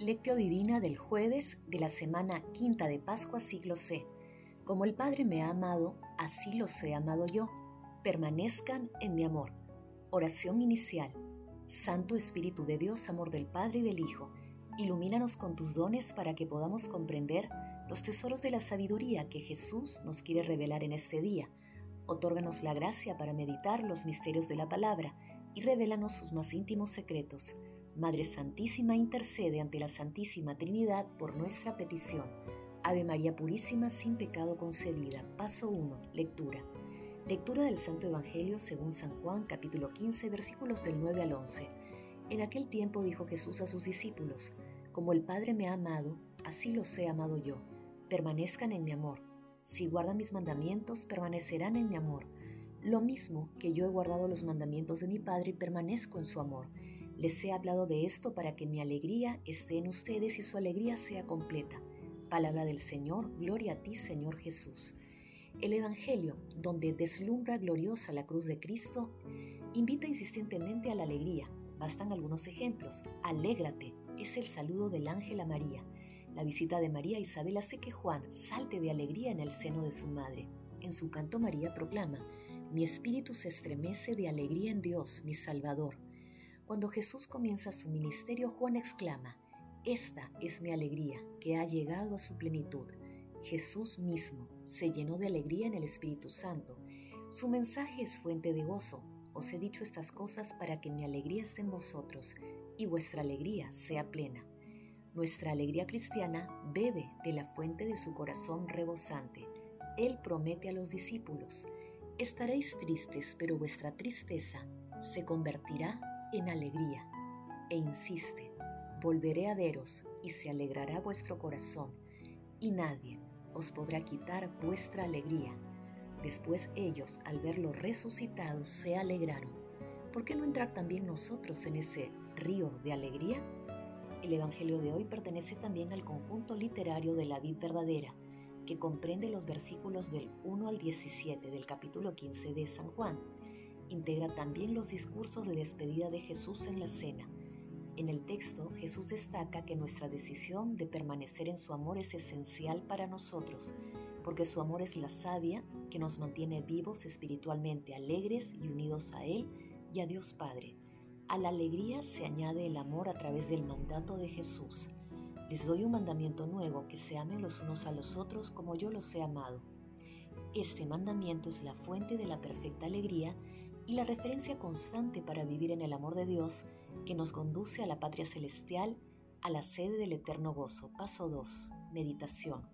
Lectio Divina del jueves de la semana quinta de Pascua siglo C. Como el Padre me ha amado, así los he amado yo. Permanezcan en mi amor. Oración inicial. Santo Espíritu de Dios, amor del Padre y del Hijo, ilumínanos con tus dones para que podamos comprender los tesoros de la sabiduría que Jesús nos quiere revelar en este día. Otórganos la gracia para meditar los misterios de la palabra y revélanos sus más íntimos secretos Madre Santísima intercede ante la Santísima Trinidad por nuestra petición. Ave María Purísima sin pecado concebida. Paso 1. Lectura. Lectura del Santo Evangelio según San Juan capítulo 15 versículos del 9 al 11. En aquel tiempo dijo Jesús a sus discípulos, Como el Padre me ha amado, así los he amado yo. Permanezcan en mi amor. Si guardan mis mandamientos, permanecerán en mi amor. Lo mismo que yo he guardado los mandamientos de mi Padre y permanezco en su amor. Les he hablado de esto para que mi alegría esté en ustedes y su alegría sea completa. Palabra del Señor, gloria a ti Señor Jesús. El Evangelio, donde deslumbra gloriosa la cruz de Cristo, invita insistentemente a la alegría. Bastan algunos ejemplos. Alégrate es el saludo del ángel a María. La visita de María a Isabel hace que Juan salte de alegría en el seno de su madre. En su canto María proclama, Mi espíritu se estremece de alegría en Dios, mi Salvador cuando Jesús comienza su ministerio, Juan exclama, Esta es mi alegría, que ha llegado a su plenitud. Jesús mismo se llenó de alegría en el Espíritu Santo. Su mensaje es fuente de gozo. Os he dicho estas cosas para que mi alegría esté en vosotros y vuestra alegría sea plena. Nuestra alegría cristiana bebe de la fuente de su corazón rebosante. Él promete a los discípulos, estaréis tristes, pero vuestra tristeza se convertirá en alegría, e insiste, volveré a veros y se alegrará vuestro corazón, y nadie os podrá quitar vuestra alegría. Después ellos, al verlo resucitado, se alegraron. ¿Por qué no entrar también nosotros en ese río de alegría? El Evangelio de hoy pertenece también al conjunto literario de la vid verdadera, que comprende los versículos del 1 al 17 del capítulo 15 de San Juan integra también los discursos de despedida de Jesús en la cena. En el texto, Jesús destaca que nuestra decisión de permanecer en su amor es esencial para nosotros, porque su amor es la savia que nos mantiene vivos espiritualmente, alegres y unidos a Él y a Dios Padre. A la alegría se añade el amor a través del mandato de Jesús. Les doy un mandamiento nuevo, que se amen los unos a los otros como yo los he amado. Este mandamiento es la fuente de la perfecta alegría y la referencia constante para vivir en el amor de Dios que nos conduce a la patria celestial, a la sede del eterno gozo. Paso 2. Meditación.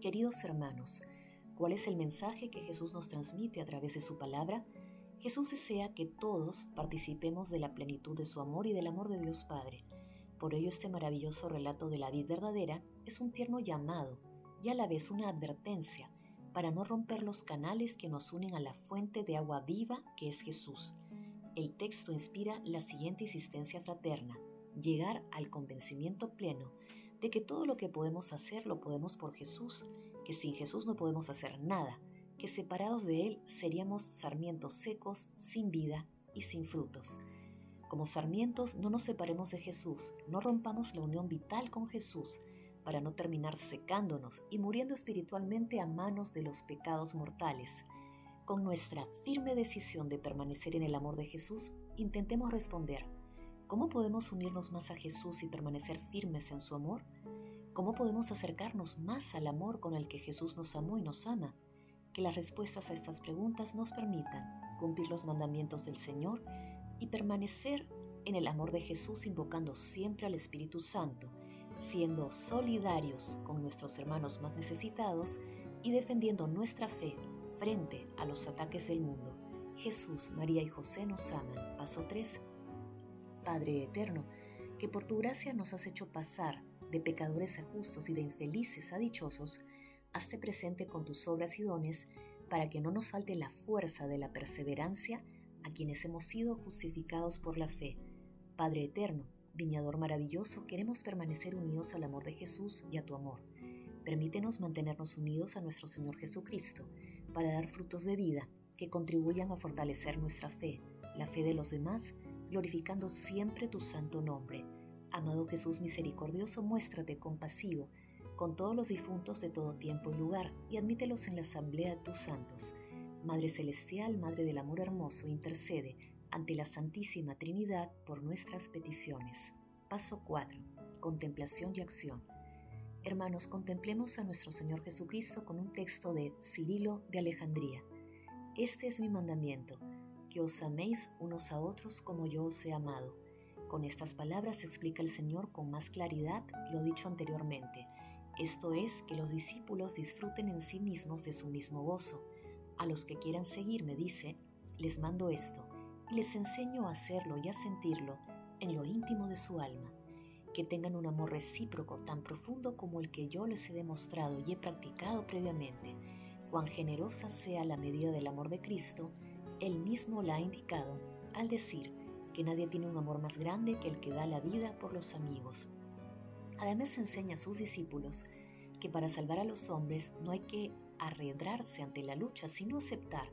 Queridos hermanos, ¿cuál es el mensaje que Jesús nos transmite a través de su palabra? Jesús desea que todos participemos de la plenitud de su amor y del amor de Dios Padre. Por ello este maravilloso relato de la vida verdadera es un tierno llamado y a la vez una advertencia para no romper los canales que nos unen a la fuente de agua viva que es Jesús. El texto inspira la siguiente insistencia fraterna, llegar al convencimiento pleno de que todo lo que podemos hacer lo podemos por Jesús, que sin Jesús no podemos hacer nada, que separados de Él seríamos sarmientos secos, sin vida y sin frutos. Como sarmientos no nos separemos de Jesús, no rompamos la unión vital con Jesús, para no terminar secándonos y muriendo espiritualmente a manos de los pecados mortales. Con nuestra firme decisión de permanecer en el amor de Jesús, intentemos responder, ¿cómo podemos unirnos más a Jesús y permanecer firmes en su amor? ¿Cómo podemos acercarnos más al amor con el que Jesús nos amó y nos ama? Que las respuestas a estas preguntas nos permitan cumplir los mandamientos del Señor y permanecer en el amor de Jesús invocando siempre al Espíritu Santo siendo solidarios con nuestros hermanos más necesitados y defendiendo nuestra fe frente a los ataques del mundo. Jesús, María y José nos aman. Paso 3. Padre eterno, que por tu gracia nos has hecho pasar de pecadores a justos y de infelices a dichosos, hazte presente con tus obras y dones para que no nos falte la fuerza de la perseverancia a quienes hemos sido justificados por la fe. Padre eterno, Viñador maravilloso, queremos permanecer unidos al amor de Jesús y a tu amor. Permítenos mantenernos unidos a nuestro Señor Jesucristo para dar frutos de vida que contribuyan a fortalecer nuestra fe, la fe de los demás, glorificando siempre tu santo nombre. Amado Jesús misericordioso, muéstrate compasivo con todos los difuntos de todo tiempo y lugar y admítelos en la asamblea de tus santos. Madre Celestial, Madre del Amor Hermoso, intercede ante la Santísima Trinidad por nuestras peticiones. Paso 4. Contemplación y acción. Hermanos, contemplemos a nuestro Señor Jesucristo con un texto de Cirilo de Alejandría. Este es mi mandamiento, que os améis unos a otros como yo os he amado. Con estas palabras explica el Señor con más claridad lo dicho anteriormente. Esto es que los discípulos disfruten en sí mismos de su mismo gozo. A los que quieran seguirme, dice, les mando esto, les enseño a hacerlo y a sentirlo en lo íntimo de su alma que tengan un amor recíproco tan profundo como el que yo les he demostrado y he practicado previamente. Cuán generosa sea la medida del amor de Cristo, Él mismo la ha indicado al decir que nadie tiene un amor más grande que el que da la vida por los amigos. Además enseña a sus discípulos que para salvar a los hombres no hay que arredrarse ante la lucha, sino aceptar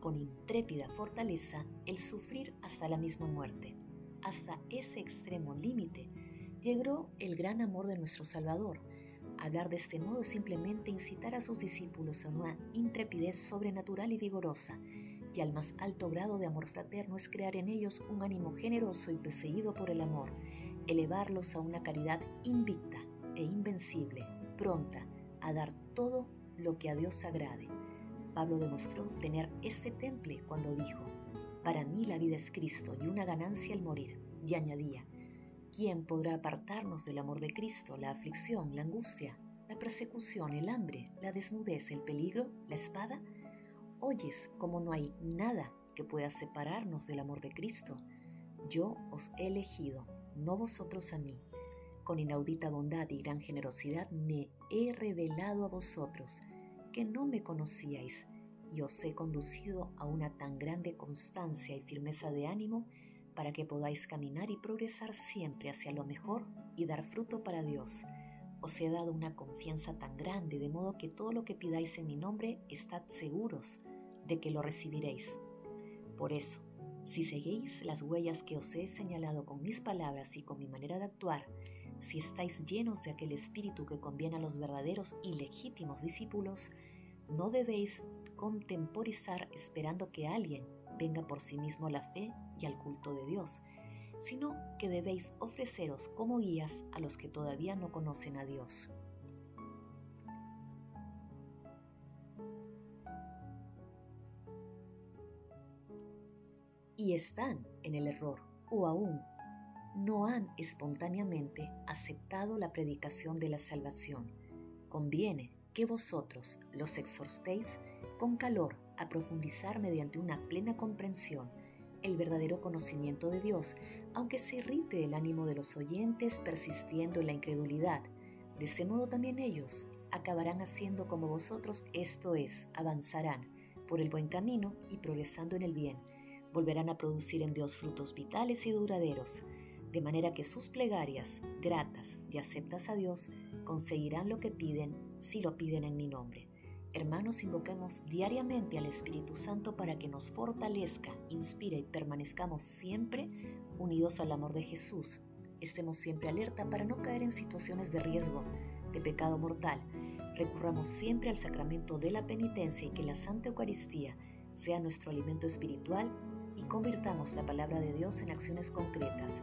con intrépida fortaleza el sufrir hasta la misma muerte. Hasta ese extremo límite llegó el gran amor de nuestro Salvador. Hablar de este modo es simplemente incitar a sus discípulos a una intrepidez sobrenatural y vigorosa, y al más alto grado de amor fraterno es crear en ellos un ánimo generoso y poseído por el amor, elevarlos a una caridad invicta e invencible, pronta a dar todo lo que a Dios agrade. Pablo demostró tener este temple cuando dijo, Para mí la vida es Cristo y una ganancia el morir, y añadía, ¿Quién podrá apartarnos del amor de Cristo, la aflicción, la angustia, la persecución, el hambre, la desnudez, el peligro, la espada? Oyes como no hay nada que pueda separarnos del amor de Cristo. Yo os he elegido, no vosotros a mí. Con inaudita bondad y gran generosidad me he revelado a vosotros, que no me conocíais, y os he conducido a una tan grande constancia y firmeza de ánimo para que podáis caminar y progresar siempre hacia lo mejor y dar fruto para Dios. Os he dado una confianza tan grande, de modo que todo lo que pidáis en mi nombre, estad seguros de que lo recibiréis. Por eso, si seguís las huellas que os he señalado con mis palabras y con mi manera de actuar, si estáis llenos de aquel espíritu que conviene a los verdaderos y legítimos discípulos, no debéis contemporizar esperando que alguien venga por sí mismo la fe y al culto de Dios, sino que debéis ofreceros como guías a los que todavía no conocen a Dios. Y están en el error, o aún no han espontáneamente aceptado la predicación de la salvación. Conviene que vosotros los exhortéis con calor a profundizar mediante una plena comprensión el verdadero conocimiento de Dios, aunque se irrite el ánimo de los oyentes persistiendo en la incredulidad. De ese modo también ellos acabarán haciendo como vosotros, esto es, avanzarán por el buen camino y progresando en el bien. Volverán a producir en Dios frutos vitales y duraderos, de manera que sus plegarias, gratas y aceptas a Dios, conseguirán lo que piden si lo piden en mi nombre. Hermanos, invoquemos diariamente al Espíritu Santo para que nos fortalezca, inspire y permanezcamos siempre unidos al amor de Jesús. Estemos siempre alerta para no caer en situaciones de riesgo, de pecado mortal. Recurramos siempre al sacramento de la penitencia y que la Santa Eucaristía sea nuestro alimento espiritual y convirtamos la palabra de Dios en acciones concretas.